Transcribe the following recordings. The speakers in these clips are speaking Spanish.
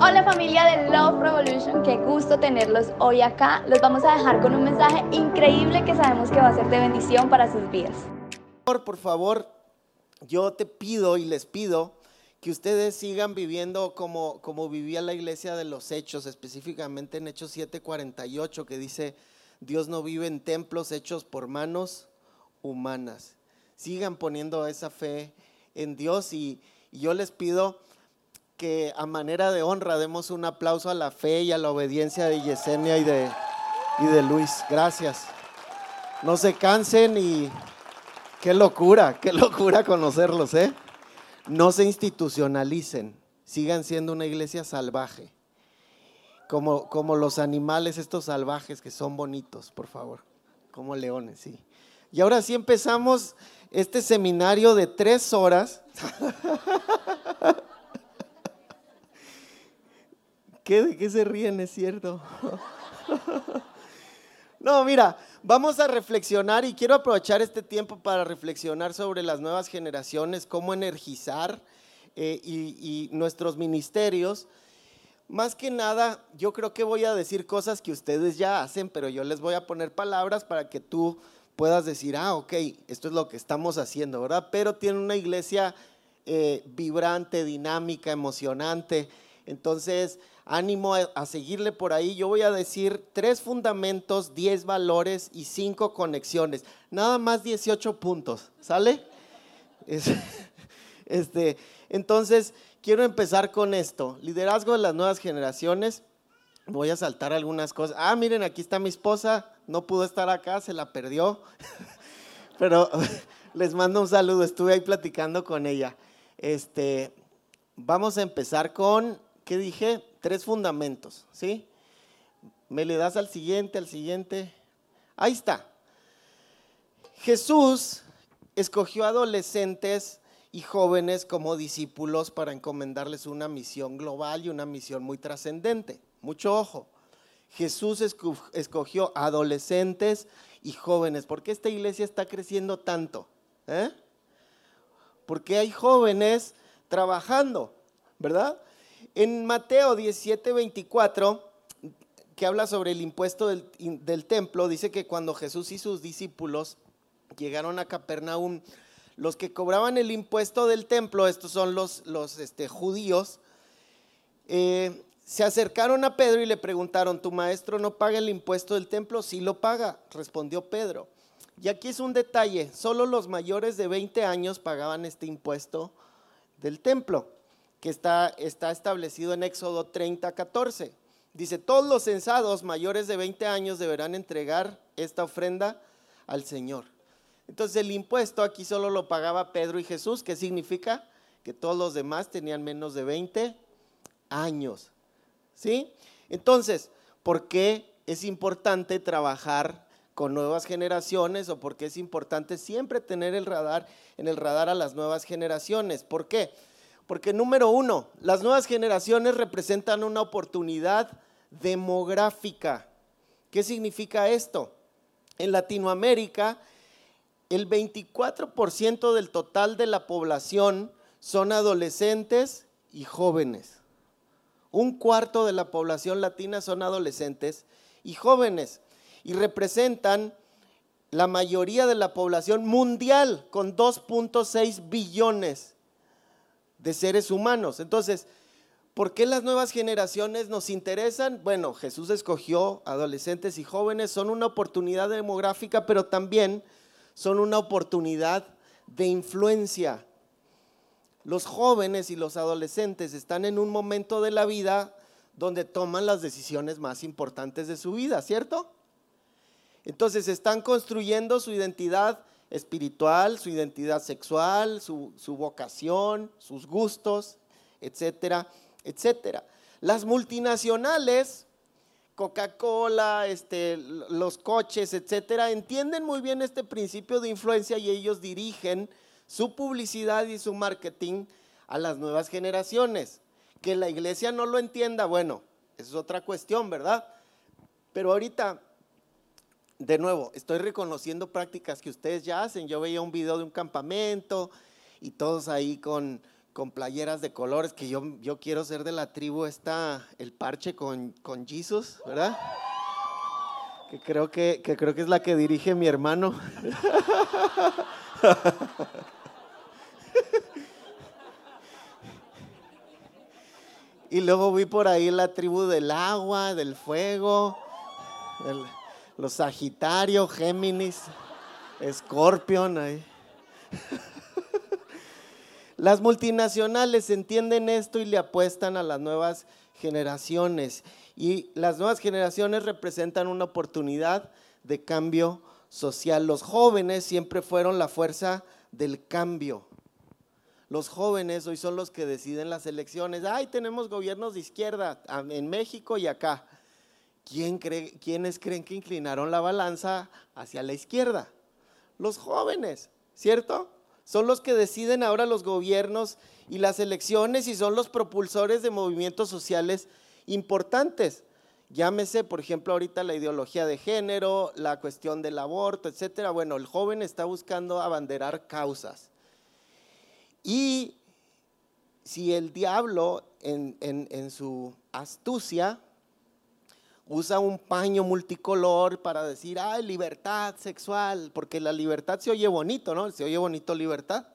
Hola familia de Love Revolution, qué gusto tenerlos hoy acá. Los vamos a dejar con un mensaje increíble que sabemos que va a ser de bendición para sus vidas. Por favor, yo te pido y les pido que ustedes sigan viviendo como, como vivía la iglesia de los hechos, específicamente en Hechos 7:48, que dice, Dios no vive en templos hechos por manos humanas. Sigan poniendo esa fe en Dios y, y yo les pido que a manera de honra demos un aplauso a la fe y a la obediencia de Yesenia y de, y de Luis. Gracias. No se cansen y qué locura, qué locura conocerlos, ¿eh? No se institucionalicen, sigan siendo una iglesia salvaje, como, como los animales estos salvajes que son bonitos, por favor, como leones, sí. Y ahora sí empezamos este seminario de tres horas. ¿Qué, ¿De qué se ríen? Es cierto. No, mira, vamos a reflexionar y quiero aprovechar este tiempo para reflexionar sobre las nuevas generaciones, cómo energizar eh, y, nuestros ministerios. Más que nada, yo creo que voy a decir cosas que ustedes ya hacen, pero yo les voy a poner palabras para que tú puedas decir, ah, ok, esto es lo que estamos haciendo, ¿verdad? Pero tiene una iglesia eh, vibrante, dinámica, emocionante. Entonces, ánimo a, seguirle por ahí. Yo voy a decir tres fundamentos, diez valores y cinco conexiones. Nada más 18 puntos, ¿sale? este, entonces, quiero empezar con esto. Liderazgo de las nuevas generaciones. Voy a saltar algunas cosas. Ah, miren, aquí está mi esposa. No pudo estar acá, se la perdió. Pero les mando un saludo. Estuve ahí platicando con ella. Este, vamos a empezar con, ¿qué dije? tres fundamentos, ¿sí? Me le das al siguiente, al siguiente. Ahí está. Jesús escogió adolescentes y jóvenes como discípulos para encomendarles una misión global y una misión muy trascendente. Mucho ojo. Jesús escogió adolescentes y jóvenes. ¿Por qué esta iglesia está creciendo tanto? ¿Eh? Porque hay jóvenes trabajando, ¿verdad? En Mateo 17, 24, que habla sobre el impuesto del, templo, dice que cuando Jesús y sus discípulos llegaron a Capernaum, los que cobraban el impuesto del templo, estos son los, este, judíos, eh, se acercaron a Pedro y le preguntaron, ¿tu maestro no paga el impuesto del templo? Sí lo paga, respondió Pedro. Y aquí es un detalle, solo los mayores de 20 años pagaban este impuesto del templo que está, está establecido en Éxodo 30, 14. Dice, todos los censados mayores de 20 años deberán entregar esta ofrenda al Señor. Entonces el impuesto aquí solo lo pagaba Pedro y Jesús, ¿qué significa? Que todos los demás tenían menos de 20 años. ¿Sí? Entonces, ¿por qué es importante trabajar con nuevas generaciones o por qué es importante siempre tener el radar en el radar a las nuevas generaciones? ¿Por qué? Porque número uno, las nuevas generaciones representan una oportunidad demográfica. ¿Qué significa esto? En Latinoamérica, el 24% del total de la población son adolescentes y jóvenes. Un cuarto de la población latina son adolescentes y jóvenes y representan la mayoría de la población mundial con 2.6 billones de seres humanos. Entonces, ¿por qué las nuevas generaciones nos interesan? Bueno, Jesús escogió adolescentes y jóvenes, son una oportunidad demográfica, pero también son una oportunidad de influencia. Los jóvenes y los adolescentes están en un momento de la vida donde toman las decisiones más importantes de su vida, ¿cierto? Entonces están construyendo su identidad espiritual, su identidad sexual, su, vocación, sus gustos, etcétera, etcétera. Las multinacionales, Coca-Cola, este, los coches, etcétera, entienden muy bien este principio de influencia y ellos dirigen su publicidad y su marketing a las nuevas generaciones. Que la iglesia no lo entienda, bueno, eso es otra cuestión, ¿verdad? Pero ahorita de nuevo, estoy reconociendo prácticas que ustedes ya hacen. Yo veía un video de un campamento y todos ahí con, con playeras de colores, que yo, yo quiero ser de la tribu esta, el parche con, con Jesus, ¿verdad? Que creo que, que creo que es la que dirige mi hermano. Y luego vi por ahí la tribu del agua, del fuego, los Sagitario, Géminis, Escorpión. Las multinacionales entienden esto y le apuestan a las nuevas generaciones. Y las nuevas generaciones representan una oportunidad de cambio social. Los jóvenes siempre fueron la fuerza del cambio. Los jóvenes hoy son los que deciden las elecciones. Ay, tenemos gobiernos de izquierda en México y acá. ¿Quién cree, ¿Quiénes creen que inclinaron la balanza hacia la izquierda? Los jóvenes, ¿cierto? Son los que deciden ahora los gobiernos y las elecciones y son los propulsores de movimientos sociales importantes. Llámese, por ejemplo, ahorita la ideología de género, la cuestión del aborto, etcétera. Bueno, el joven está buscando abanderar causas. Y si el diablo en, su astucia usa un paño multicolor para decir, ay, libertad sexual, porque la libertad se oye bonito, ¿no? Se oye bonito libertad.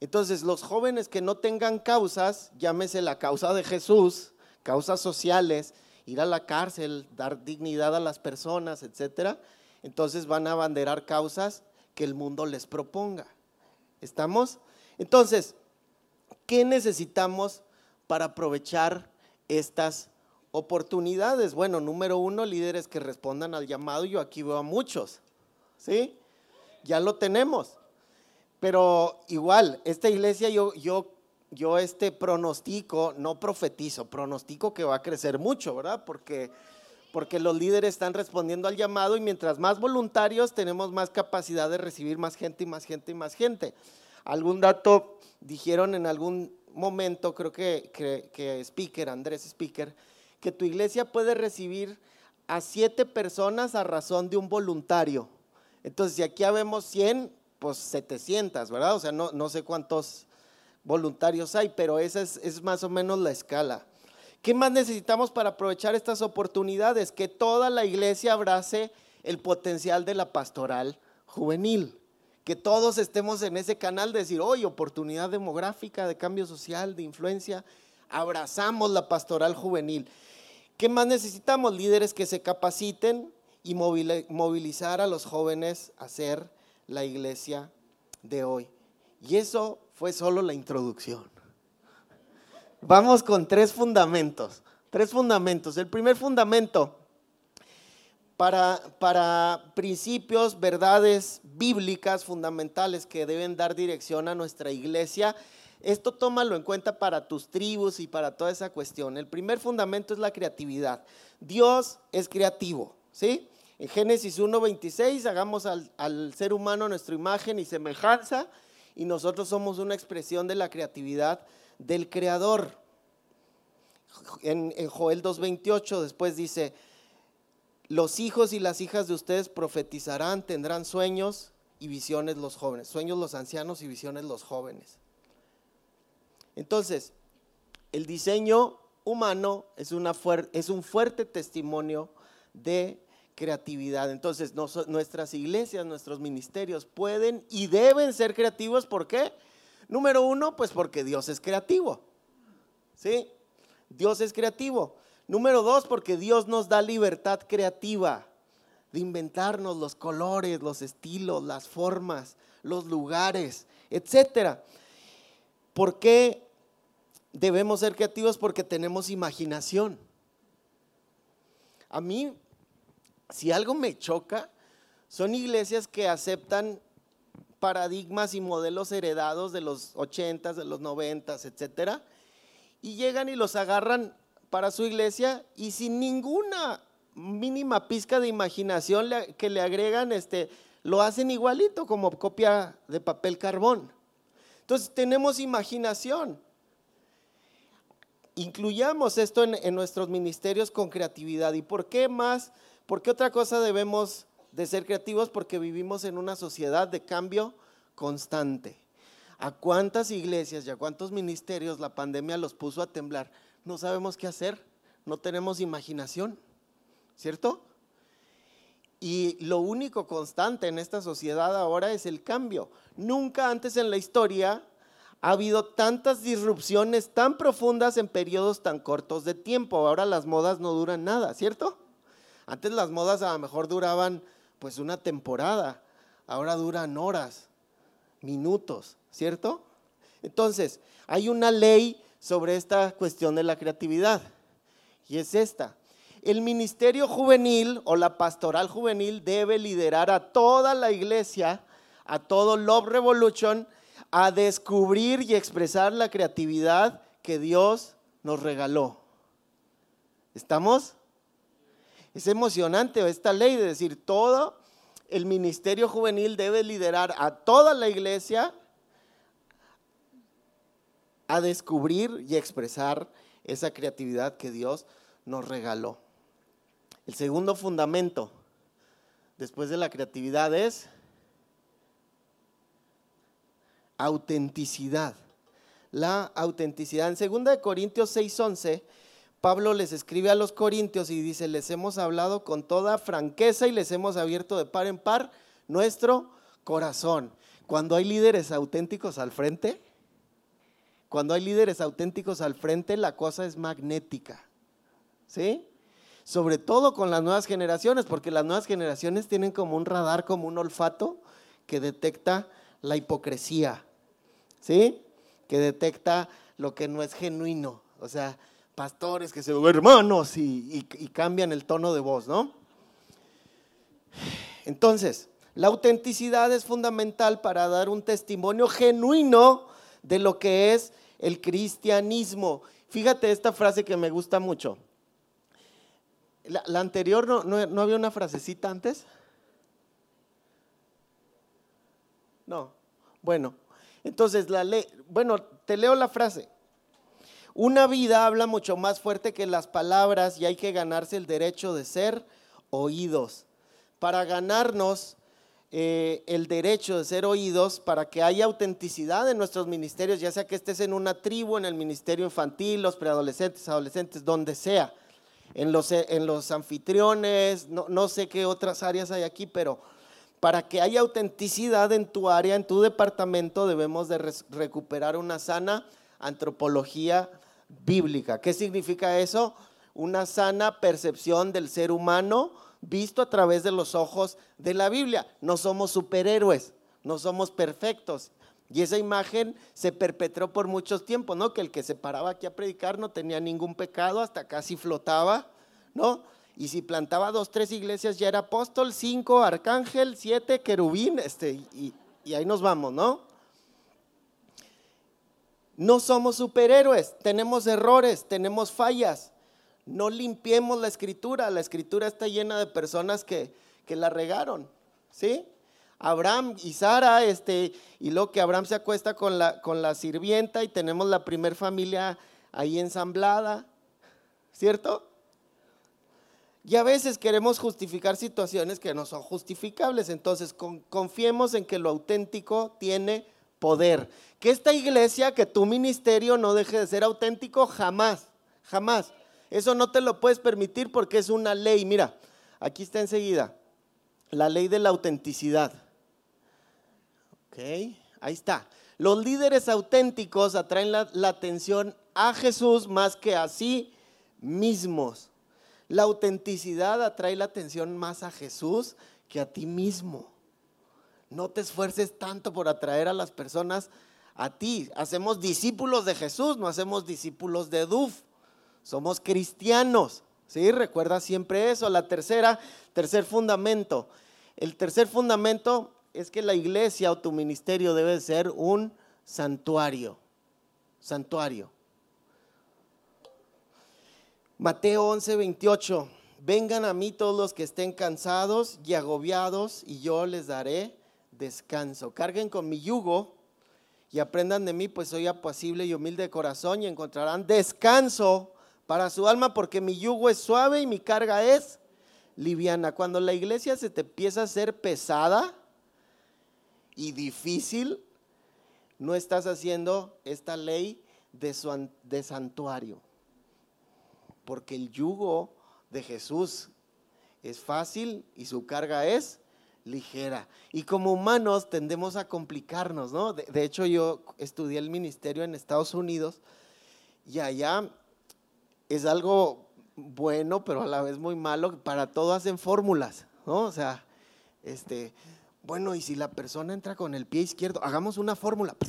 Entonces, los jóvenes que no tengan causas, llámese la causa de Jesús, causas sociales, ir a la cárcel, dar dignidad a las personas, etcétera, entonces van a abanderar causas que el mundo les proponga. ¿Estamos? Entonces, ¿qué necesitamos para aprovechar estas oportunidades? Bueno, número uno, líderes que respondan al llamado. Yo aquí veo a muchos, ¿sí? Ya lo tenemos. Pero igual, esta iglesia yo, yo, yo este pronostico, no profetizo, pronostico que va a crecer mucho, ¿verdad? Porque, porque los líderes están respondiendo al llamado y mientras más voluntarios tenemos más capacidad de recibir más gente y más gente y más gente algún dato, dijeron en algún momento, creo que, que, Speaker, Andrés Speaker, que tu iglesia puede recibir a siete personas a razón de un voluntario. Entonces, si aquí habemos 100, pues 700, ¿verdad? O sea, no, sé cuántos voluntarios hay, pero esa es, es más o menos la escala. ¿Qué más necesitamos para aprovechar estas oportunidades? Que toda la iglesia abrace el potencial de la pastoral juvenil que todos estemos en ese canal de decir, hoy oportunidad demográfica, de cambio social, de influencia, abrazamos la pastoral juvenil. ¿Qué más necesitamos? Líderes que se capaciten y movilizar a los jóvenes a ser la iglesia de hoy. Y eso fue solo la introducción. Vamos con tres fundamentos. Tres fundamentos. El primer fundamento para, principios, verdades bíblicas fundamentales que deben dar dirección a nuestra iglesia. Esto tómalo en cuenta para tus tribus y para toda esa cuestión. El primer fundamento es la creatividad. Dios es creativo, ¿sí? En Génesis 1.26, hagamos al, ser humano nuestra imagen y semejanza y nosotros somos una expresión de la creatividad del Creador. En, en Joel 2.28 después dice, los hijos y las hijas de ustedes profetizarán, tendrán sueños y visiones los jóvenes, sueños los ancianos y visiones los jóvenes. Entonces, el diseño humano es, un fuerte testimonio de creatividad. Entonces, nuestras iglesias, nuestros ministerios pueden y deben ser creativos. ¿Por qué? Número uno, pues porque Dios es creativo. ¿Sí? Dios es creativo. Número dos, porque Dios nos da libertad creativa de inventarnos los colores, los estilos, las formas, los lugares, etc. ¿Por qué debemos ser creativos? Porque tenemos imaginación. A mí, si algo me choca, son iglesias que aceptan paradigmas y modelos heredados de los 80 de los 90 etcétera, y llegan y los agarran para su iglesia y sin ninguna mínima pizca de imaginación que le agregan, este, lo hacen igualito como copia de papel carbón. Entonces tenemos imaginación. Incluyamos esto en, nuestros ministerios con creatividad. ¿Y por qué más? ¿Por qué otra cosa debemos de ser creativos? Porque vivimos en una sociedad de cambio constante. a cuántas iglesias y a cuántos ministerios la pandemia los puso a temblar. No sabemos qué hacer, no tenemos imaginación, ¿cierto? Y lo único constante en esta sociedad ahora es el cambio. Nunca antes en la historia ha habido tantas disrupciones tan profundas en periodos tan cortos de tiempo. Ahora las modas no duran nada, ¿cierto? Antes las modas a lo mejor duraban pues una temporada, ahora duran horas, minutos, ¿cierto? Entonces, hay una ley sobre esta cuestión de la creatividad y es esta. El ministerio juvenil o la pastoral juvenil debe liderar a toda la iglesia, a todo Love Revolution, a descubrir y expresar la creatividad que Dios nos regaló. ¿Estamos? Es emocionante esta ley de decir, todo el ministerio juvenil debe liderar a toda la iglesia a descubrir y expresar esa creatividad que Dios nos regaló. El segundo fundamento después de la creatividad es autenticidad. La autenticidad. En 2 Corintios 6:11, Pablo les escribe a los corintios y dice, les hemos hablado con toda franqueza y les hemos abierto de par en par nuestro corazón. Cuando hay líderes auténticos al frente, cuando hay líderes auténticos al frente, la cosa es magnética. ¿Sí? Sobre todo con las nuevas generaciones, porque las nuevas generaciones tienen como un radar, como un olfato que detecta la hipocresía, ¿sí? Que detecta lo que no es genuino, o sea, pastores que se ven hermanos y, y cambian el tono de voz, ¿no? Entonces, la autenticidad es fundamental para dar un testimonio genuino de lo que es el cristianismo. Fíjate esta frase que me gusta mucho. La, anterior no, no, había una frasecita antes. No. Bueno, entonces la ley, bueno, te leo la frase. Una vida habla mucho más fuerte que las palabras y hay que ganarse el derecho de ser oídos. Para ganarnos eh, el derecho de ser oídos, para que haya autenticidad en nuestros ministerios, ya sea que estés en una tribu, en el ministerio infantil, los preadolescentes, adolescentes, donde sea en los, en los anfitriones, no, sé qué otras áreas hay aquí, pero para que haya autenticidad en tu área, en tu departamento, debemos de recuperar una sana antropología bíblica. ¿Qué significa eso? Una sana percepción del ser humano visto a través de los ojos de la Biblia. No somos superhéroes, no somos perfectos. Y esa imagen se perpetró por muchos tiempos, ¿no? Que el que se paraba aquí a predicar no tenía ningún pecado, hasta casi flotaba, ¿no? Y si plantaba dos, tres iglesias ya era apóstol, cinco, arcángel, siete, querubín, este, y, ahí nos vamos, ¿no? No somos superhéroes, tenemos errores, tenemos fallas. No limpiemos la escritura, la escritura está llena de personas que, que la regaron, ¿sí? Abraham y Sara, este, y luego que Abraham se acuesta con la, con la sirvienta y tenemos la primer familia ahí ensamblada, ¿cierto? Y a veces queremos justificar situaciones que no son justificables, entonces confiemos en que lo auténtico tiene poder. Que esta iglesia, que tu ministerio no deje de ser auténtico jamás, jamás. Eso no te lo puedes permitir porque es una ley. Mira, aquí está enseguida, la ley de la autenticidad. Ok, ahí está. Los líderes auténticos atraen la, atención a Jesús más que a sí mismos. La autenticidad atrae la atención más a Jesús que a ti mismo. No te esfuerces tanto por atraer a las personas a ti. Hacemos discípulos de Jesús, no hacemos discípulos de Duf. Somos cristianos. ¿Sí? Recuerda siempre eso. La tercera, tercer fundamento. El tercer fundamento es que la iglesia o tu ministerio debe ser un santuario. Santuario. Mateo 11, 28. Vengan a mí todos los que estén cansados y agobiados y yo les daré descanso. Carguen con mi yugo y aprendan de mí, pues soy apacible y humilde de corazón y encontrarán descanso para su alma porque mi yugo es suave y mi carga es liviana. Cuando la iglesia se te empieza a hacer pesada, y difícil, no estás haciendo esta ley de, de santuario. Porque el yugo de Jesús es fácil y su carga es ligera. Y como humanos tendemos a complicarnos, ¿no? De, hecho, yo estudié el ministerio en Estados Unidos y allá es algo bueno, pero a la vez muy malo. Para todo hacen fórmulas, ¿no? O sea, este, bueno, y si la persona entra con el pie izquierdo, hagamos una fórmula.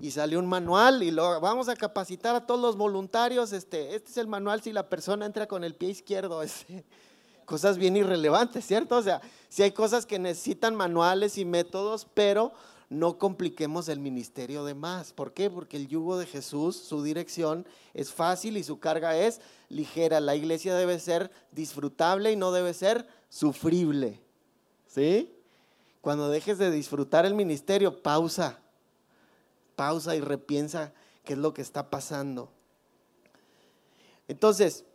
Y sale un manual y lo vamos a capacitar a todos los voluntarios. Este, este es el manual si la persona entra con el pie izquierdo. Este, cosas bien irrelevantes, ¿cierto? O sea, si hay cosas que necesitan manuales y métodos, pero no compliquemos el ministerio de más. ¿Por qué? Porque el yugo de Jesús, su dirección es fácil y su carga es ligera. La iglesia debe ser disfrutable y no debe ser sufrible. ¿Sí? Cuando dejes de disfrutar el ministerio, pausa. Pausa y repiensa qué es lo que está pasando. Entonces,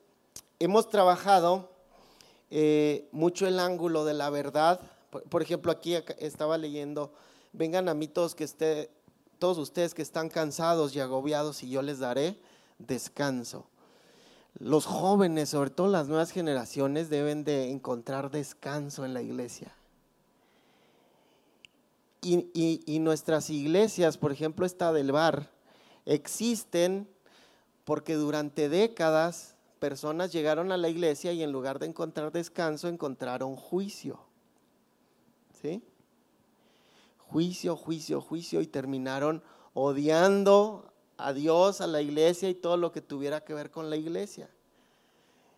hemos trabajado eh, mucho el ángulo de la verdad. Por, ejemplo, aquí estaba leyendo, vengan a mí todos que esté, todos ustedes que están cansados y agobiados y yo les daré descanso. Los jóvenes, sobre todo las nuevas generaciones, deben de encontrar descanso en la iglesia. Y, nuestras iglesias, por ejemplo, esta del bar, existen porque durante décadas personas llegaron a la iglesia y en lugar de encontrar descanso encontraron juicio. ¿Sí? Juicio, juicio, juicio y terminaron odiando a Dios, a la iglesia y todo lo que tuviera que ver con la iglesia.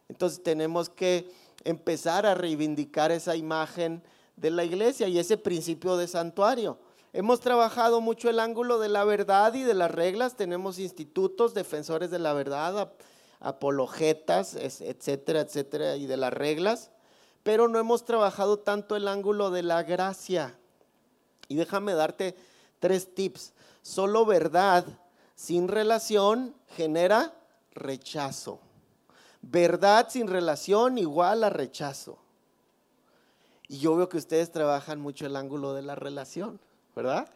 Entonces tenemos que empezar a reivindicar esa imagen de la iglesia y ese principio de santuario. Hemos trabajado mucho el ángulo de la verdad y de las reglas, tenemos institutos defensores de la verdad, apologetas, etcétera, etcétera, y de las reglas, pero no hemos trabajado tanto el ángulo de la gracia. Y déjame darte tres tips. Solo verdad sin relación genera rechazo. Verdad sin relación igual a rechazo. Y yo veo que ustedes trabajan mucho el ángulo de la relación, ¿verdad?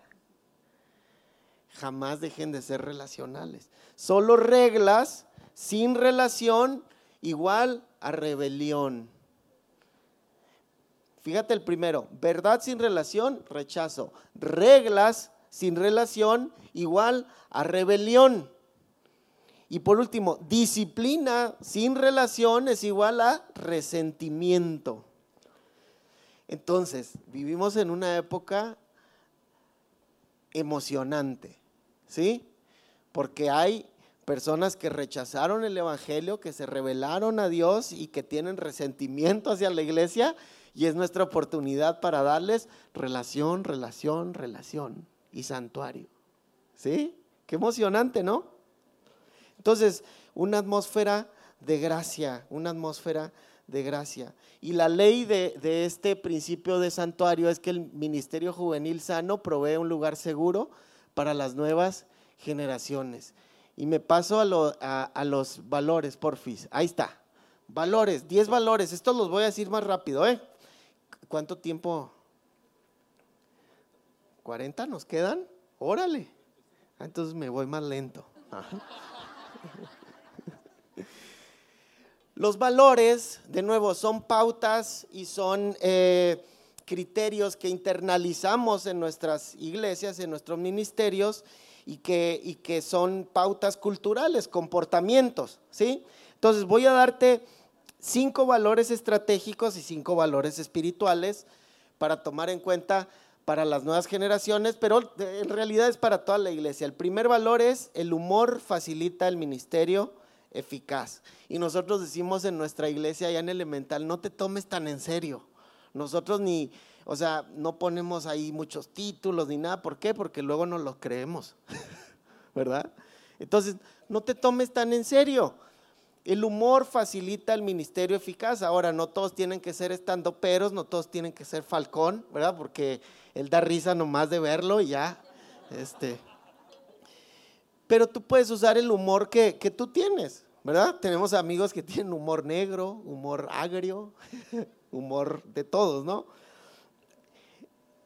Jamás dejen de ser relacionales. Solo reglas sin relación igual a rebelión. Fíjate el primero, verdad sin relación, rechazo. Reglas sin relación igual a rebelión. Y por último, disciplina sin relación es igual a resentimiento. Entonces, vivimos en una época emocionante, ¿sí? Porque hay personas que rechazaron el Evangelio, que se rebelaron a Dios y que tienen resentimiento hacia la iglesia y es nuestra oportunidad para darles relación, relación, relación y santuario. ¿Sí? Qué emocionante, ¿no? Entonces, una atmósfera de gracia, una atmósfera de gracia. Y la ley de, de, este principio de santuario es que el ministerio juvenil sano provee un lugar seguro para las nuevas generaciones. Y me paso a, los valores, porfis. Ahí está. Valores, 10 valores. Estos los voy a decir más rápido, ¿eh? ¿Cuánto tiempo? ¿40 nos quedan? Órale. Ah, entonces me voy más lento. Los valores, de nuevo, son pautas y son eh, criterios que internalizamos en nuestras iglesias, en nuestros ministerios y que, y que son pautas culturales, comportamientos, ¿sí? Entonces voy a darte cinco valores estratégicos y cinco valores espirituales para tomar en cuenta para las nuevas generaciones, pero en realidad es para toda la iglesia. El primer valor es el humor facilita el ministerio eficaz. Y nosotros decimos en nuestra iglesia ya en elemental, no te tomes tan en serio. Nosotros ni, o sea, no ponemos ahí muchos títulos ni nada. ¿Por qué? Porque luego no los creemos, ¿verdad? Entonces, no te tomes tan en serio. El humor facilita el ministerio eficaz. Ahora, no todos tienen que ser estando peros, no todos tienen que ser falcón, ¿verdad? Porque él da risa nomás de verlo y ya. Este. Pero tú puedes usar el humor que, que tú tienes, ¿verdad? Tenemos amigos que tienen humor negro, humor agrio, humor de todos, ¿no?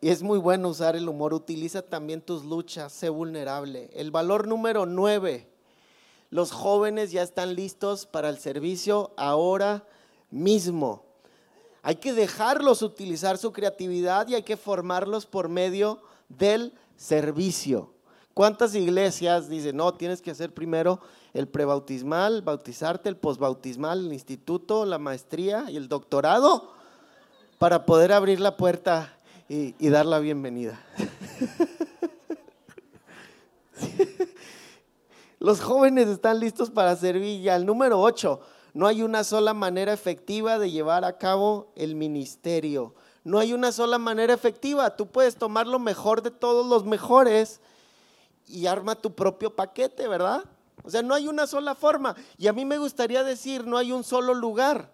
y es muy bueno usar el humor. Utiliza también tus luchas, sé vulnerable. El valor número nueve, los jóvenes ya están listos para el servicio ahora mismo. Hay que dejarlos utilizar su creatividad y hay que formarlos por medio del servicio. ¿Cuántas iglesias dicen, no, tienes que hacer primero el prebautismal, bautizarte, el posbautismal, el instituto, la maestría y el doctorado para poder abrir la puerta y, dar la bienvenida? Los jóvenes están listos para servir ya. El número 8, no hay una sola manera efectiva de llevar a cabo el ministerio. No hay una sola manera efectiva. Tú puedes tomar lo mejor de todos los mejores y arma tu propio paquete, ¿verdad? O sea, no hay una sola forma. Y a mí me gustaría decir, no hay un solo lugar.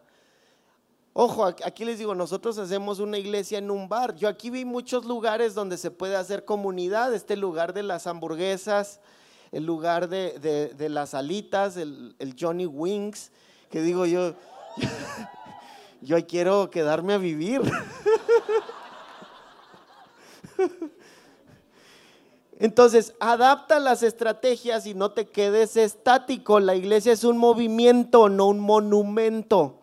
Ojo, aquí les digo, nosotros hacemos una iglesia en un bar. Yo aquí vi muchos lugares donde se puede hacer comunidad. Este lugar de las hamburguesas, el lugar de, las alitas, el, el, Johnny Wings, que digo yo, yo quiero quedarme a vivir. Entonces, adapta las estrategias y no te quedes estático. La iglesia es un movimiento, no un monumento.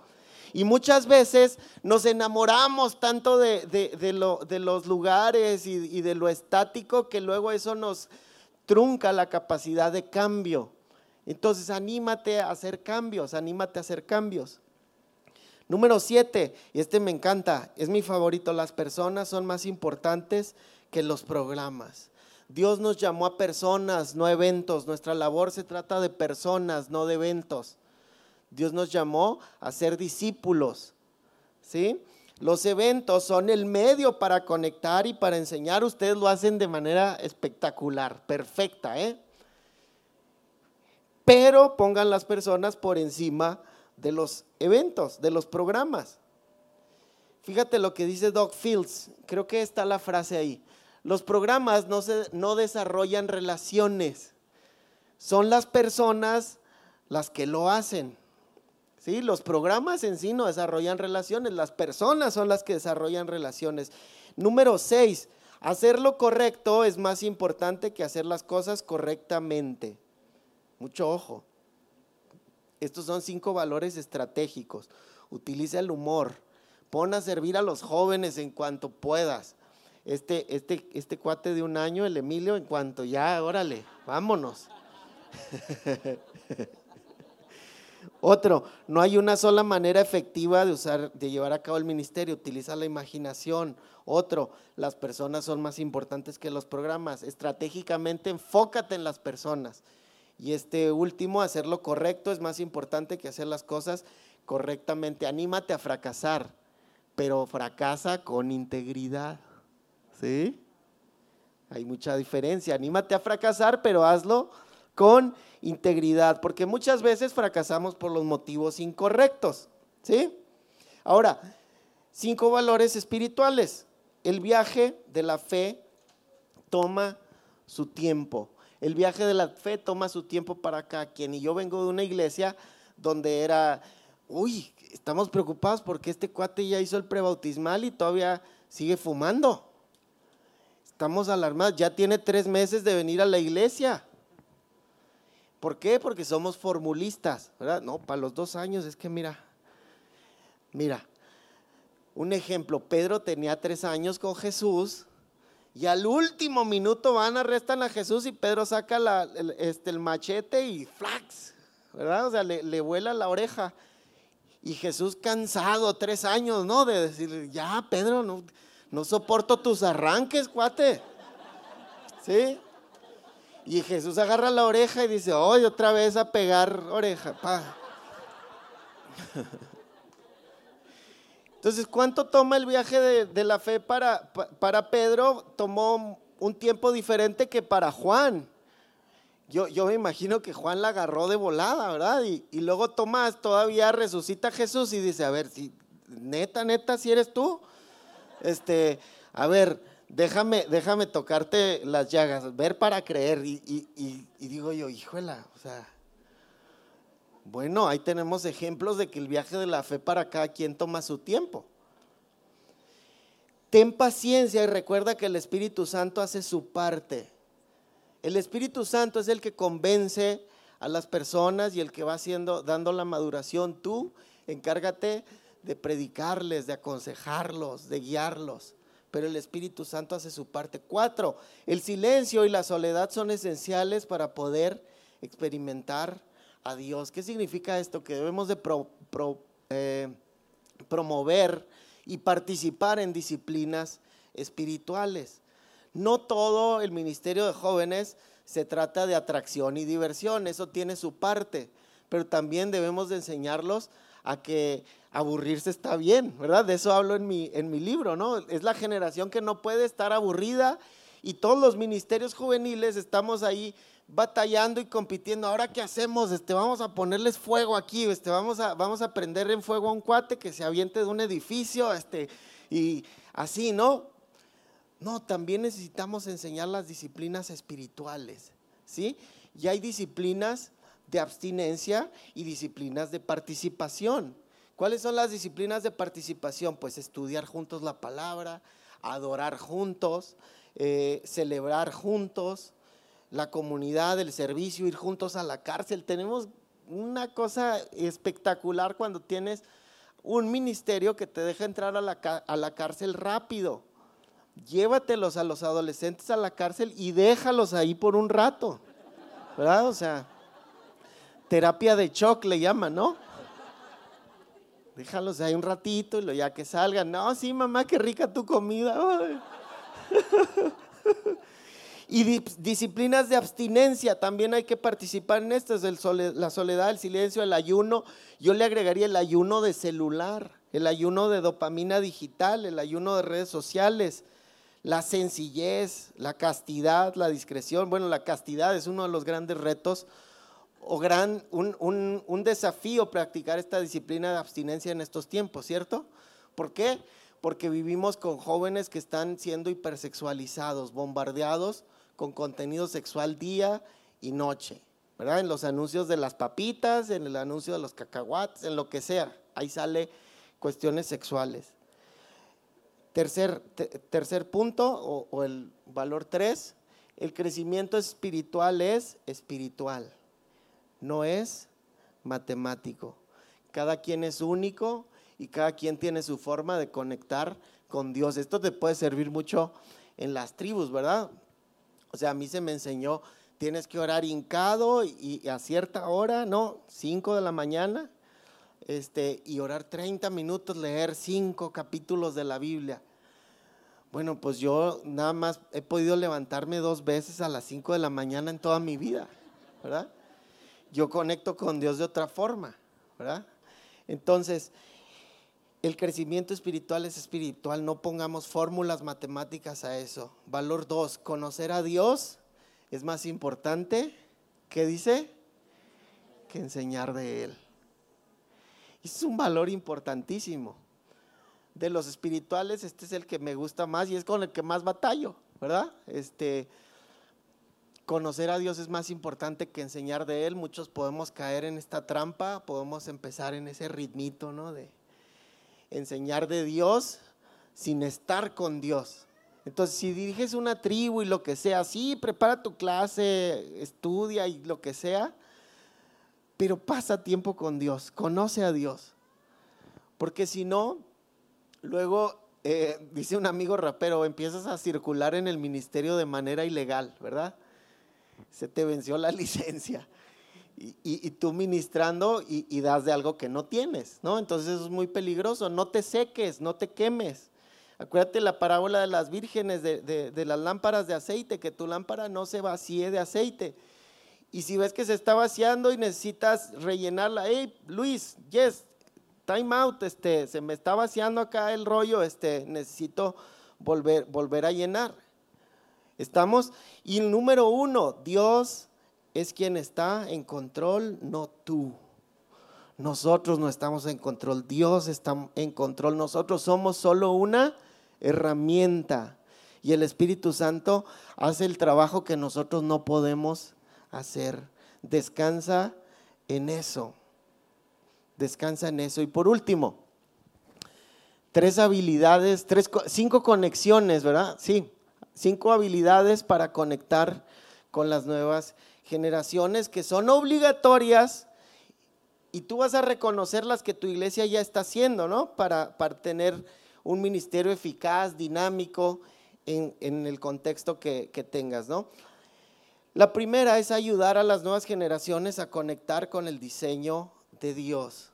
Y muchas veces nos enamoramos tanto de, los lugares y, de lo estático que luego eso nos trunca la capacidad de cambio. Entonces, anímate a hacer cambios, anímate a hacer cambios. Número siete, y este me encanta, es mi favorito, las personas son más importantes que los programas. Dios nos llamó a personas, no eventos. Nuestra labor se trata de personas, no de eventos. Dios nos llamó a ser discípulos. ¿Sí? Los eventos son el medio para conectar y para enseñar. Ustedes lo hacen de manera espectacular, perfecta, ¿eh? Pero pongan las personas por encima de los eventos, de los programas. Fíjate lo que dice Doc Fields. Creo que está la frase ahí. Los programas no, desarrollan relaciones, son las personas las que lo hacen. ¿Sí? Los programas en sí no desarrollan relaciones, las personas son las que desarrollan relaciones. Número seis, hacer lo correcto es más importante que hacer las cosas correctamente. Mucho ojo. Estos son cinco valores estratégicos. Utiliza el humor. Pon a servir a los jóvenes en cuanto puedas este, este, este cuate de un año, el Emilio, en cuanto ya, órale, vámonos. Otro, no hay una sola manera efectiva de usar, de llevar a cabo el ministerio, utiliza la imaginación. Otro, las personas son más importantes que los programas. Estratégicamente enfócate en las personas. Y este último, hacer lo correcto es más importante que hacer las cosas correctamente. Anímate a fracasar, pero fracasa con integridad. ¿Sí? Hay mucha diferencia. Anímate a fracasar, pero hazlo con integridad, porque muchas veces fracasamos por los motivos incorrectos. ¿Sí? Ahora, cinco valores espirituales. El viaje de la fe toma su tiempo. El viaje de la fe toma su tiempo para cada quien. Y yo vengo de una iglesia donde era, uy, estamos preocupados porque este cuate ya hizo el prebautismal y todavía sigue fumando. Estamos alarmados, ya tiene tres meses de venir a la iglesia. ¿Por qué? Porque somos formulistas, ¿verdad? No, para los dos años es que mira, mira, un ejemplo, Pedro tenía tres años con Jesús y al último minuto van, arrestan a Jesús y Pedro saca el, este, el machete y flax, ¿verdad? O sea, le, le vuela la oreja. Y Jesús cansado, tres años, ¿no? De decir, ya, Pedro, no, no soporto tus arranques, cuate. ¿Sí? Y Jesús agarra la oreja y dice, hoy otra vez a pegar oreja. Pa. Entonces, ¿cuánto toma el viaje de, la fe para, para, Pedro? Tomó un tiempo diferente que para Juan. Yo, yo me imagino que Juan la agarró de volada, ¿verdad? Y, y luego Tomás todavía resucita a Jesús y dice, a ver, si neta, neta, si eres tú este, a ver, déjame, déjame tocarte las llagas, ver para creer. Y, digo yo, híjola, o sea, bueno, ahí tenemos ejemplos de que el viaje de la fe para cada quien toma su tiempo. Ten paciencia y recuerda que el Espíritu Santo hace su parte. El Espíritu Santo es el que convence a las personas y el que va haciendo, dando la maduración. Tú encárgate de predicarles, de aconsejarlos, de guiarlos. Pero el Espíritu Santo hace su parte. Cuatro, el silencio y la soledad son esenciales para poder experimentar a Dios. ¿Qué significa esto? Que debemos de eh, promover y participar en disciplinas espirituales. No todo el ministerio de jóvenes se trata de atracción y diversión, eso tiene su parte, pero también debemos de enseñarlos a que aburrirse está bien, ¿verdad? De eso hablo en mi, en mi libro, ¿no? Es la generación que no puede estar aburrida y todos los ministerios juveniles estamos ahí batallando y compitiendo. Ahora qué hacemos? Este, vamos a ponerles fuego aquí, este, vamos a, vamos a prender en fuego a un cuate que se aviente de un edificio, este, y así, ¿no? No, también necesitamos enseñar las disciplinas espirituales, ¿sí? Y hay disciplinas de abstinencia y disciplinas de participación. ¿Cuáles son las disciplinas de participación? Pues estudiar juntos la palabra, adorar juntos, eh, celebrar juntos, la comunidad, el servicio, ir juntos a la cárcel. Tenemos una cosa espectacular cuando tienes un ministerio que te deja entrar a la, a la cárcel rápido. Llévatelos a los adolescentes a la cárcel y déjalos ahí por un rato. ¿Verdad? O sea, terapia de shock le llaman, ¿no? Déjalos ahí un ratito y lo ya que salgan. No, sí, mamá, qué rica tu comida. Y disciplinas de abstinencia, también hay que participar en estas, la soledad, el silencio, el ayuno. Yo le agregaría el ayuno de celular, el ayuno de dopamina digital, el ayuno de redes sociales, la sencillez, la castidad, la discreción. Bueno, la castidad es uno de los grandes retos o gran, un, un desafío practicar esta disciplina de abstinencia en estos tiempos, ¿cierto? ¿Por qué? Porque vivimos con jóvenes que están siendo hipersexualizados, bombardeados con contenido sexual día y noche, ¿verdad? En los anuncios de las papitas, en el anuncio de los cacahuates, en lo que sea, ahí sale cuestiones sexuales. Tercer, tercer punto, o, o el valor tres, el crecimiento espiritual es espiritual, no es matemático. Cada quien es único y cada quien tiene su forma de conectar con Dios. Esto te puede servir mucho en las tribus, ¿verdad? O sea, a mí se me enseñó, tienes que orar hincado y, a cierta hora, ¿no? 5 de la mañana, este, y orar 30 minutos, leer cinco capítulos de la Biblia. Bueno, pues yo nada más he podido levantarme dos veces a las 5 de la mañana en toda mi vida, ¿verdad? Yo conecto con Dios de otra forma, ¿verdad? Entonces, el crecimiento espiritual es espiritual, no pongamos fórmulas matemáticas a eso. Valor 2, conocer a Dios es más importante, ¿qué dice? Que enseñar de Él. Es un valor importantísimo. De los espirituales, este es el que me gusta más y es con el que más batallo, ¿verdad? Este, conocer a Dios es más importante que enseñar de Él. Muchos podemos caer en esta trampa, podemos empezar en ese ritmito, ¿no? De, enseñar de Dios sin estar con Dios. Entonces, si diriges una tribu y lo que sea, sí, prepara tu clase, estudia y lo que sea, pero pasa tiempo con Dios, conoce a Dios. Porque si no, luego, eh, dice un amigo rapero, empiezas a circular en el ministerio de manera ilegal, ¿verdad? Se te venció la licencia y, tú ministrando y, das de algo que no tienes, ¿no? Entonces es muy peligroso. No te seques, no te quemes. Acuérdate la parábola de las vírgenes, de, las lámparas de aceite, que tu lámpara no se vacíe de aceite. Y si ves que se está vaciando y necesitas rellenarla, hey, Luis, yes, time out, este, se me está vaciando acá el rollo, este, necesito volver, volver a llenar. Estamos, y el número uno, Dios es quien está en control, no tú. Nosotros no estamos en control, Dios está en control, nosotros somos solo una herramienta y el Espíritu Santo hace el trabajo que nosotros no podemos hacer. Descansa en eso, descansa en eso. Y por último, tres habilidades, tres, cinco conexiones, ¿verdad? Sí, cinco habilidades para conectar con las nuevas generaciones que son obligatorias y tú vas a reconocer las que tu iglesia ya está haciendo, ¿no? Para, para tener un ministerio eficaz, dinámico, en, el contexto que, que tengas, ¿no? La primera es ayudar a las nuevas generaciones a conectar con el diseño de Dios.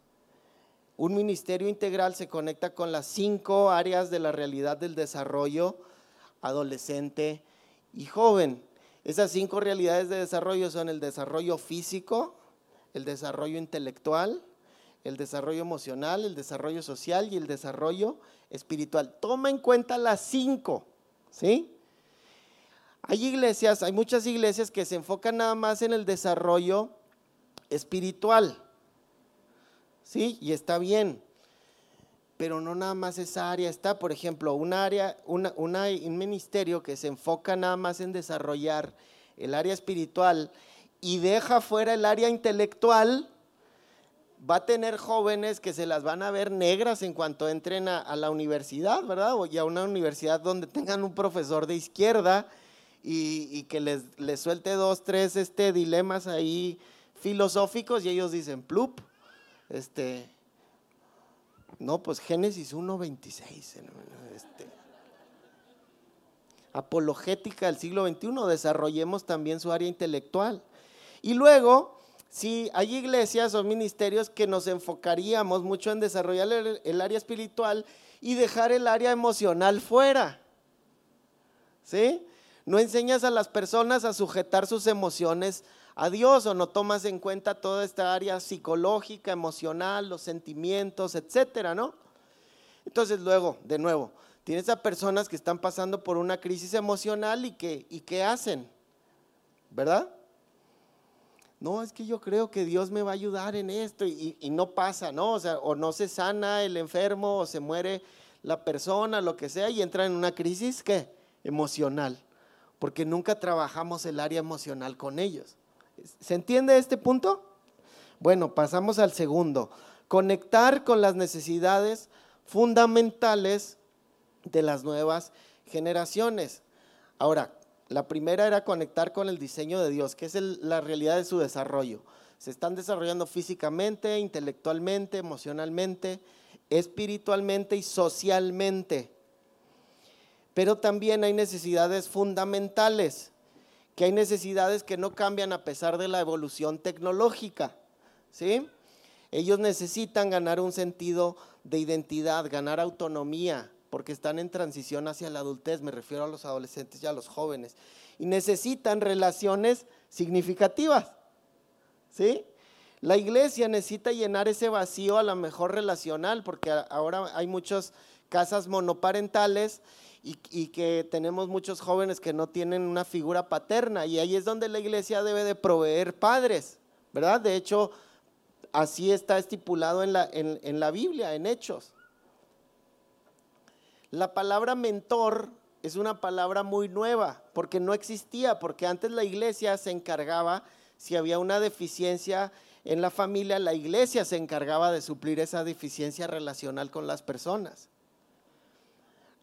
Un ministerio integral se conecta con las cinco áreas de la realidad del desarrollo adolescente y joven. Esas cinco realidades de desarrollo son el desarrollo físico, el desarrollo intelectual, el desarrollo emocional, el desarrollo social y el desarrollo espiritual. Toma en cuenta las cinco, ¿sí? Hay iglesias, hay muchas iglesias que se enfocan nada más en el desarrollo espiritual, ¿sí? Y está bien, pero no nada más esa área está, por ejemplo, un área, una, un ministerio que se enfoca nada más en desarrollar el área espiritual y deja fuera el área intelectual, va a tener jóvenes que se las van a ver negras en cuanto entren a, la universidad, ¿verdad? O a una universidad donde tengan un profesor de izquierda y, que les, les, suelte dos, tres este, dilemas ahí filosóficos y ellos dicen, plup, este, no, pues Génesis 1.26, este, apologética del siglo XXI, desarrollemos también su área intelectual. Y luego, si hay iglesias o ministerios que nos enfocaríamos mucho en desarrollar el, área espiritual y dejar el área emocional fuera. ¿Sí? No enseñas a las personas a sujetar sus emociones a Dios o no tomas en cuenta toda esta área psicológica, emocional, los sentimientos, etcétera, ¿no? Entonces, luego, de nuevo, tienes a personas que están pasando por una crisis emocional y que, y qué hacen, ¿verdad? no, es que yo creo que Dios me va a ayudar en esto y, no pasa, ¿no? O sea, o no se sana el enfermo o se muere la persona, lo que sea, y entra en una crisis, ¿qué? Emocional, porque nunca trabajamos el área emocional con ellos. ¿Se entiende este punto? Bueno, pasamos al segundo, conectar con las necesidades fundamentales de las nuevas generaciones. Ahora, la primera era conectar con el diseño de Dios, que es la realidad de su desarrollo. Se están desarrollando físicamente, intelectualmente, emocionalmente, espiritualmente y socialmente. Pero también hay necesidades fundamentales, que hay necesidades que no cambian a pesar de la evolución tecnológica. ¿sí? Ellos necesitan ganar un sentido de identidad, ganar autonomía, porque están en transición hacia la adultez, me refiero a los adolescentes y a los jóvenes, y necesitan relaciones significativas. ¿Sí? La iglesia necesita llenar ese vacío a la mejor relacional, porque ahora hay muchas casas monoparentales y, que tenemos muchos jóvenes que no tienen una figura paterna, y ahí es donde la iglesia debe de proveer padres, ¿verdad? De hecho, así está estipulado en la, en la Biblia, en Hechos. La palabra mentor es una palabra muy nueva, porque no existía, porque antes la iglesia se encargaba, si había una deficiencia en la familia, la iglesia se encargaba de suplir esa deficiencia relacional con las personas.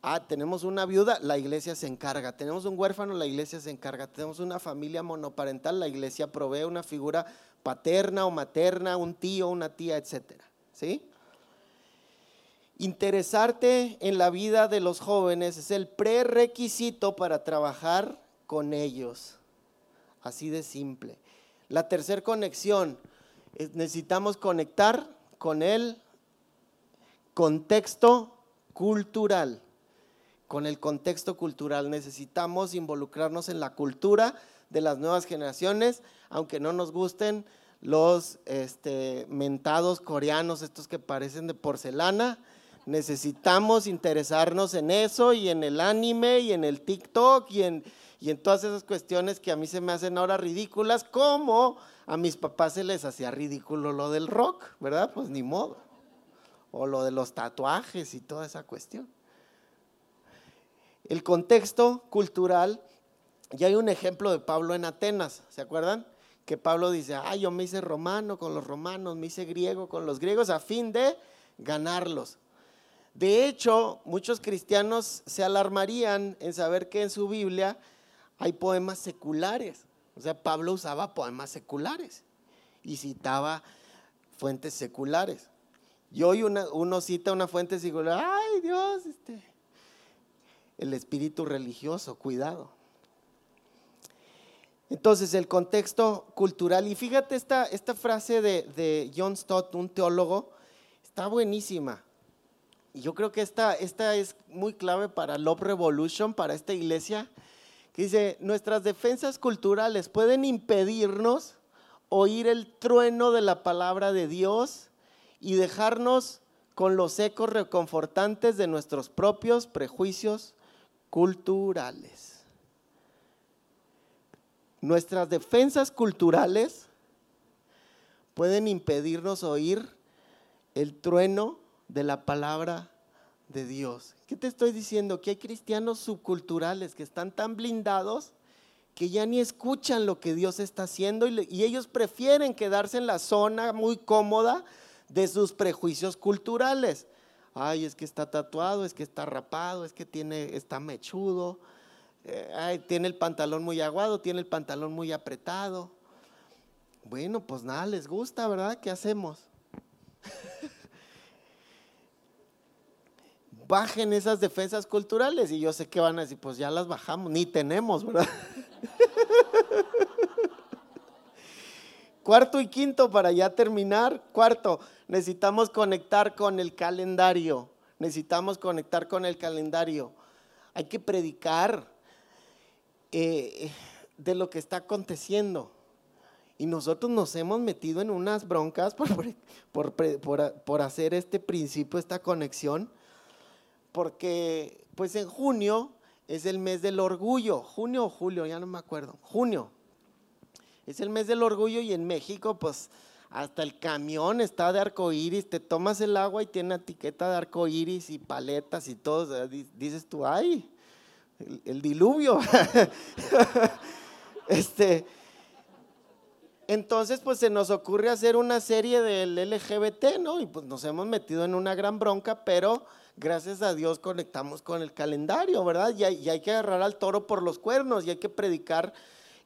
Ah, tenemos una viuda, la iglesia se encarga. Tenemos un huérfano, la iglesia se encarga. Tenemos una familia monoparental, la iglesia provee una figura paterna o materna, un tío, una tía, etcétera. ¿Sí? Interesarte en la vida de los jóvenes es el prerequisito para trabajar con ellos. Así de simple. La tercera conexión, necesitamos conectar con el contexto cultural. Con el contexto cultural necesitamos involucrarnos en la cultura de las nuevas generaciones, aunque no nos gusten los este, mentados coreanos, estos que parecen de porcelana necesitamos interesarnos en eso y en el anime y en el TikTok y en, y en todas esas cuestiones que a mí se me hacen ahora ridículas, como a mis papás se les hacía ridículo lo del rock, ¿verdad? Pues ni modo. O lo de los tatuajes y toda esa cuestión. El contexto cultural, ya hay un ejemplo de Pablo en Atenas, ¿se acuerdan? Que Pablo dice, ah, yo me hice romano con los romanos, me hice griego con los griegos a fin de ganarlos. De hecho, muchos cristianos se alarmarían en saber que en su Biblia hay poemas seculares. O sea, Pablo usaba poemas seculares y citaba fuentes seculares. Y hoy uno cita una fuente secular, ay Dios, este, el espíritu religioso, cuidado. Entonces, el contexto cultural, y fíjate esta, esta frase de, de, John Stott, un teólogo, está buenísima. Y yo creo que esta, esta es muy clave para Love Revolution, para esta iglesia, que dice, nuestras defensas culturales pueden impedirnos oír el trueno de la palabra de Dios y dejarnos con los ecos reconfortantes de nuestros propios prejuicios culturales. Nuestras defensas culturales pueden impedirnos oír el trueno de la palabra de Dios. ¿Qué te estoy diciendo? Que hay cristianos subculturales que están tan blindados que ya ni escuchan lo que Dios está haciendo y, ellos prefieren quedarse en la zona muy cómoda de sus prejuicios culturales. Ay, es que está tatuado, es que está rapado, es que tiene, está mechudo, eh, tiene el pantalón muy aguado, tiene el pantalón muy apretado. Bueno, pues nada, les gusta, ¿verdad? ¿Qué hacemos? Bajen esas defensas culturales y yo sé que van a decir, pues ya las bajamos, ni tenemos, ¿verdad? Cuarto y quinto para ya terminar. Cuarto, necesitamos conectar con el calendario. Necesitamos conectar con el calendario. Hay que predicar eh, de lo que está aconteciendo. Y nosotros nos hemos metido en unas broncas por, por, hacer este principio, esta conexión, porque pues en junio es el mes del orgullo, junio o julio, ya no me acuerdo, junio. Es el mes del orgullo y en México pues hasta el camión está de arco iris, te tomas el agua y tiene etiqueta de arco iris y paletas y todo, dices tú, ay, el, diluvio. este, entonces, pues se nos ocurre hacer una serie del LGBT, ¿no? Y pues nos hemos metido en una gran bronca, pero gracias a Dios conectamos con el calendario, ¿verdad? Y hay, que agarrar al toro por los cuernos y hay que predicar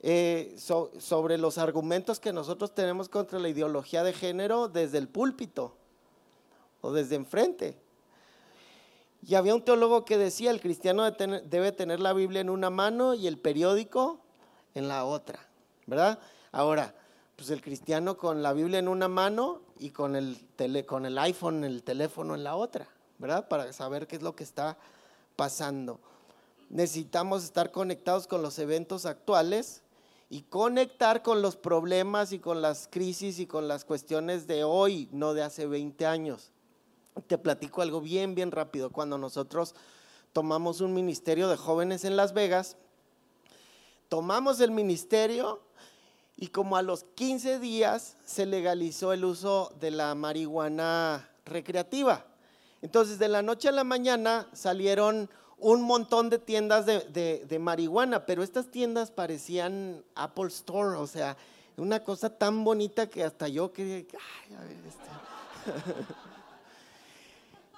eh, sobre los argumentos que nosotros tenemos contra la ideología de género desde el púlpito o desde enfrente. Y había un teólogo que decía, el cristiano debe tener la Biblia en una mano y el periódico en la otra, ¿verdad? Ahora, pues el cristiano con la Biblia en una mano y con el, con el iPhone, el teléfono en la otra. ¿verdad? Para saber qué es lo que está pasando. Necesitamos estar conectados con los eventos actuales y conectar con los problemas y con las crisis y con las cuestiones de hoy, no de hace 20 años. Te platico algo bien, bien rápido. Cuando nosotros tomamos un ministerio de jóvenes en Las Vegas, tomamos el ministerio y como a los 15 días se legalizó el uso de la marihuana recreativa. Entonces, de la noche a la mañana salieron un montón de tiendas de, marihuana, pero estas tiendas parecían Apple Store, o sea, una cosa tan bonita que hasta yo quería, ay, a ver, este.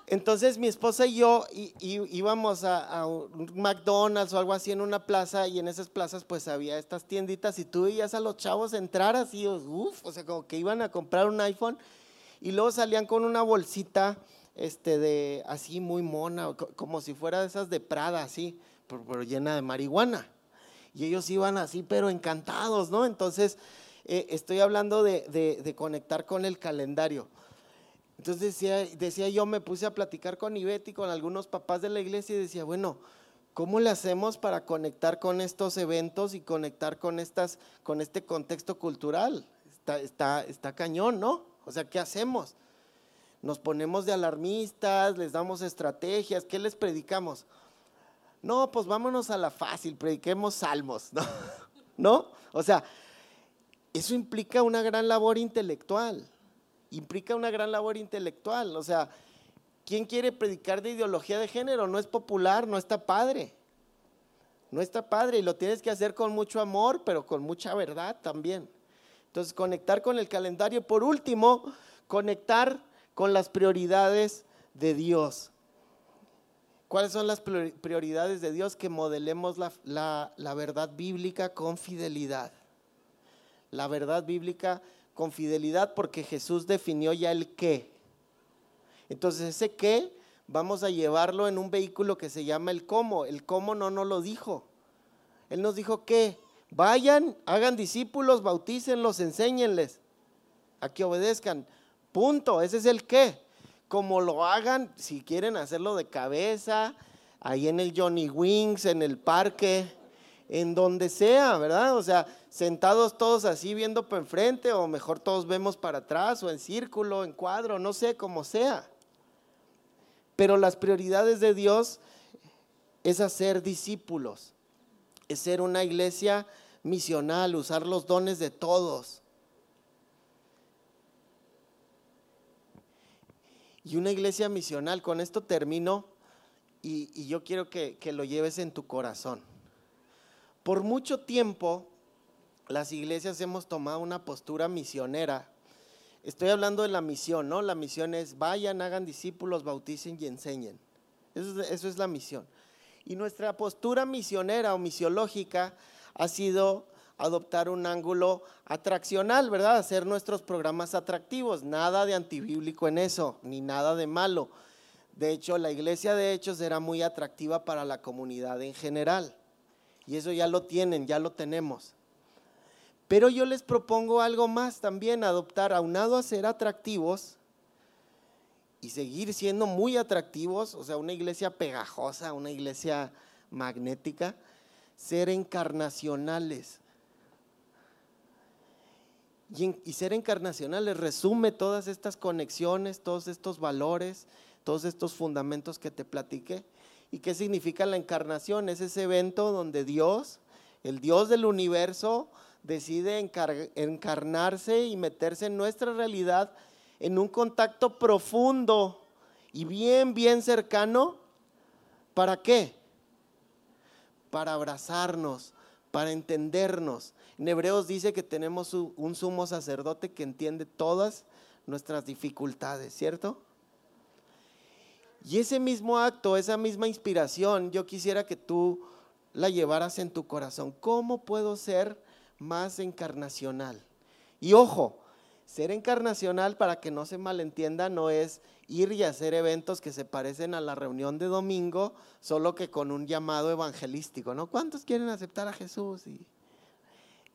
Entonces mi esposa y yo íbamos a, un McDonald's o algo así en una plaza y en esas plazas pues había estas tienditas y tú veías a los chavos entrar así, uff, o sea, como que iban a comprar un iPhone y luego salían con una bolsita este, de así muy mona, como si fuera de esas de Prada, así, pero, llena de marihuana. Y ellos iban así, pero encantados, ¿no? Entonces, eh, estoy hablando de, conectar con el calendario. Entonces decía, decía yo, me puse a platicar con Ivette y con algunos papás de la iglesia y decía, bueno, ¿cómo le hacemos para conectar con estos eventos y conectar con, estas, con este contexto cultural? Está, está, está cañón, ¿no? O sea, ¿qué hacemos? Nos ponemos de alarmistas, les damos estrategias, ¿qué les predicamos? No, pues vámonos a la fácil, prediquemos salmos, ¿no? ¿No? O sea, eso implica una gran labor intelectual, implica una gran labor intelectual, o sea, ¿quién quiere predicar de ideología de género? No es popular, no está padre, no está padre y lo tienes que hacer con mucho amor, pero con mucha verdad también. Entonces, conectar con el calendario. Por último, conectar con las prioridades de Dios. ¿Cuáles son las prioridades de Dios? Que modelemos la, la verdad bíblica con fidelidad. La verdad bíblica con fidelidad porque Jesús definió ya el qué. Entonces ese qué vamos a llevarlo en un vehículo que se llama el cómo. El cómo no nos lo dijo. Él nos dijo que vayan, hagan discípulos, bautícenlos, enséñenles a que obedezcan. Punto, ese es el qué. Como lo hagan, si quieren hacerlo de cabeza, ahí en el Johnny Wings, en el parque, en donde sea, ¿verdad? O sea, sentados todos así viendo para enfrente, o mejor todos vemos para atrás, o en círculo, en cuadro, no sé, como sea. Pero las prioridades de Dios es hacer discípulos, es ser una iglesia misional, usar los dones de todos. Y una iglesia misional, con esto termino y, yo quiero que, lo lleves en tu corazón. Por mucho tiempo, las iglesias hemos tomado una postura misionera Estoy hablando de la misión, ¿no? La misión es vayan, hagan discípulos, bauticen y enseñen. Eso es, la misión. Y nuestra postura misionera o misiológica ha sido adoptar un ángulo atraccional, ¿verdad? Hacer nuestros programas atractivos. Nada de antibíblico en eso, ni nada de malo. De hecho, la iglesia de Hechos era muy atractiva para la comunidad en general. Y eso ya lo tienen, ya lo tenemos. Pero yo les propongo algo más también, adoptar, aunado a ser atractivos y seguir siendo muy atractivos, o sea, una iglesia pegajosa, una iglesia magnética, ser encarnacionales. Y, ser encarnacionales resume todas estas conexiones, todos estos valores, todos estos fundamentos que te platiqué. ¿Y qué significa la encarnación? Es ese evento donde Dios, el Dios del universo, decide encarnarse y meterse en nuestra realidad en un contacto profundo y bien, bien cercano. ¿Para qué? Para abrazarnos, para entendernos. En Hebreos dice que tenemos un sumo sacerdote que entiende todas nuestras dificultades, ¿cierto? Y ese mismo acto, esa misma inspiración, yo quisiera que tú la llevaras en tu corazón. ¿Cómo puedo ser más encarnacional. Y ojo, ser encarnacional, para que no se malentienda, no es ir y hacer eventos que se parecen a la reunión de domingo, solo que con un llamado evangelístico, ¿no? ¿Cuántos quieren aceptar a Jesús?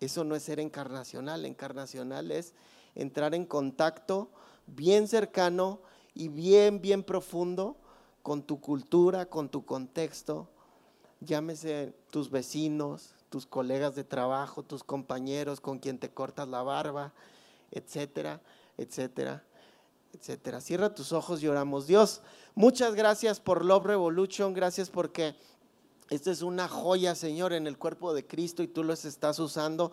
Eso no es ser encarnacional. Encarnacional es entrar en contacto bien cercano y bien, bien profundo con tu cultura, con tu contexto, llámese tus vecinos, tus colegas de trabajo, tus compañeros con quien te cortas la barba, etcétera, etcétera, etcétera. Cierra tus ojos y oramos. Dios, muchas gracias por Love Revolution, gracias porque esta es una joya, Señor, en el cuerpo de Cristo y tú los estás usando.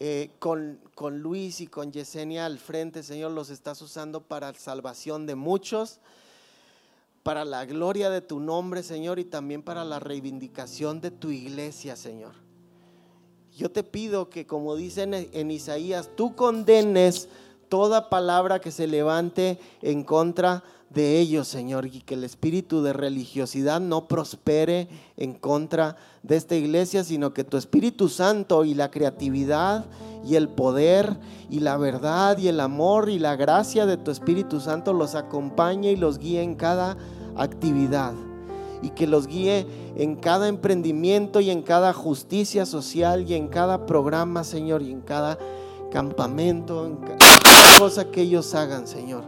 Eh, con, con Luis y con Yesenia al frente, Señor, los estás usando para salvación de muchos para la gloria de tu nombre, Señor, y también para la reivindicación de tu iglesia, Señor. Yo te pido que, como dicen en Isaías, tú condenes toda palabra que se levante en contra de ellos, Señor, y que el espíritu de religiosidad no prospere en contra de esta iglesia, sino que tu Espíritu Santo y la creatividad y el poder y la verdad y el amor y la gracia de tu Espíritu Santo los acompañe y los guíe en cada actividad. Y que los guíe en cada emprendimiento y en cada justicia social y en cada programa, Señor, y en cada campamento, en cosa que ellos hagan, Señor.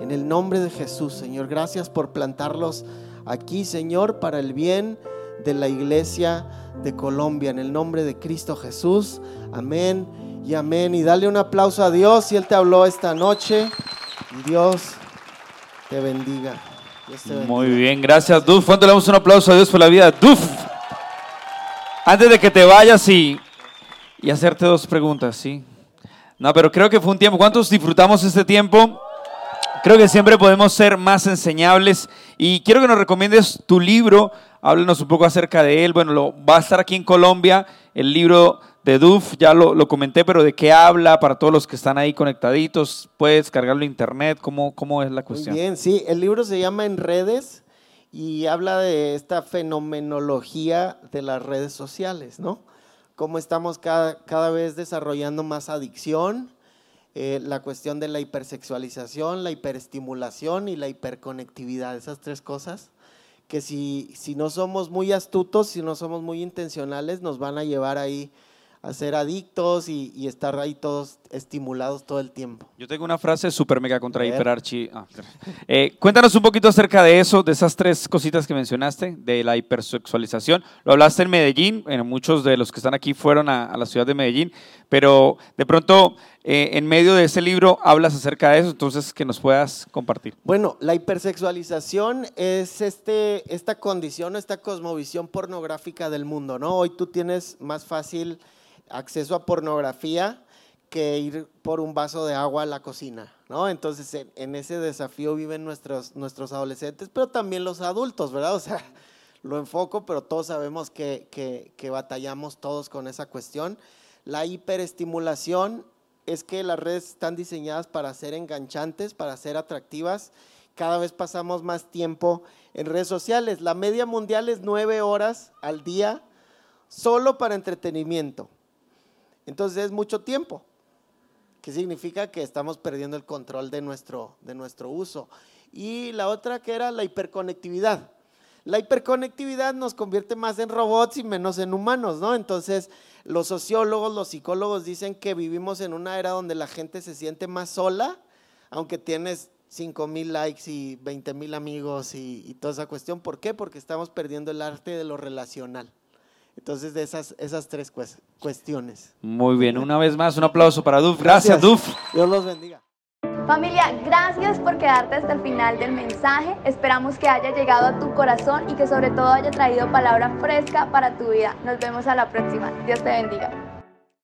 En el nombre de Jesús, Señor, gracias por plantarlos aquí, Señor, para el bien de la iglesia de Colombia. En el nombre de Cristo Jesús. Amén y amén. Y dale un aplauso a Dios si Él te habló esta noche. Dios te bendiga. Muy bien, gracias Duf. ¿Cuánto le damos un aplauso a Dios por la vida? Duf. Antes de que te vayas y, y hacerte dos preguntas, ¿sí? No, pero creo que fue un tiempo. ¿Cuántos disfrutamos este tiempo? Creo que siempre podemos ser más enseñables y quiero que nos recomiendes tu libro. Háblenos un poco acerca de él. Bueno, lo, va a estar aquí en Colombia, el libro de Duf, ya lo, comenté, pero ¿de qué habla para todos los que están ahí conectaditos? ¿Puedes cargarlo en internet? ¿Cómo, cómo es la cuestión? Bien, sí, el libro se llama En redes y habla de esta fenomenología de las redes sociales, ¿no? Cómo estamos cada, cada vez desarrollando más adicción, eh, la cuestión de la hipersexualización, la hiperestimulación y la hiperconectividad, esas tres cosas que si, si no somos muy astutos, si no somos muy intencionales, nos van a llevar ahí a ser adictos y, estar ahí todos estimulados todo el tiempo. Yo tengo una frase súper mega contra hiperarchi. Ah, eh, cuéntanos un poquito acerca de eso, de esas tres cositas que mencionaste, de la hipersexualización. Lo hablaste en Medellín, bueno, muchos de los que están aquí fueron a, la ciudad de Medellín, pero de pronto eh, en medio de ese libro hablas acerca de eso, entonces que nos puedas compartir. Bueno, la hipersexualización es este, esta condición, esta cosmovisión pornográfica del mundo, ¿no? Hoy tú tienes más fácil acceso a pornografía que ir por un vaso de agua a la cocina, ¿no? Entonces, en, ese desafío viven nuestros, adolescentes, pero también los adultos, ¿verdad? O sea, lo enfoco, pero todos sabemos que, que, batallamos todos con esa cuestión. La hiperestimulación es que las redes están diseñadas para ser enganchantes, para ser atractivas. Cada vez pasamos más tiempo en redes sociales. La media mundial es nueve horas al día solo para entretenimiento. Entonces es mucho tiempo, que significa que estamos perdiendo el control de nuestro, de nuestro uso. Y la otra que era la hiperconectividad. La hiperconectividad nos convierte más en robots y menos en humanos, ¿no? Entonces, los sociólogos, los psicólogos dicen que vivimos en una era donde la gente se siente más sola, aunque tienes 5 mil likes y 20 mil amigos y, y, toda esa cuestión. ¿Por qué? Porque estamos perdiendo el arte de lo relacional. Entonces, de esas, esas tres cuestiones. Muy bien, una vez más, un aplauso para Duf. Gracias, Duf. Dios los bendiga. Familia, gracias por quedarte hasta el final del mensaje. Esperamos que haya llegado a tu corazón y que sobre todo haya traído palabra fresca para tu vida. Nos vemos a la próxima. Dios te bendiga.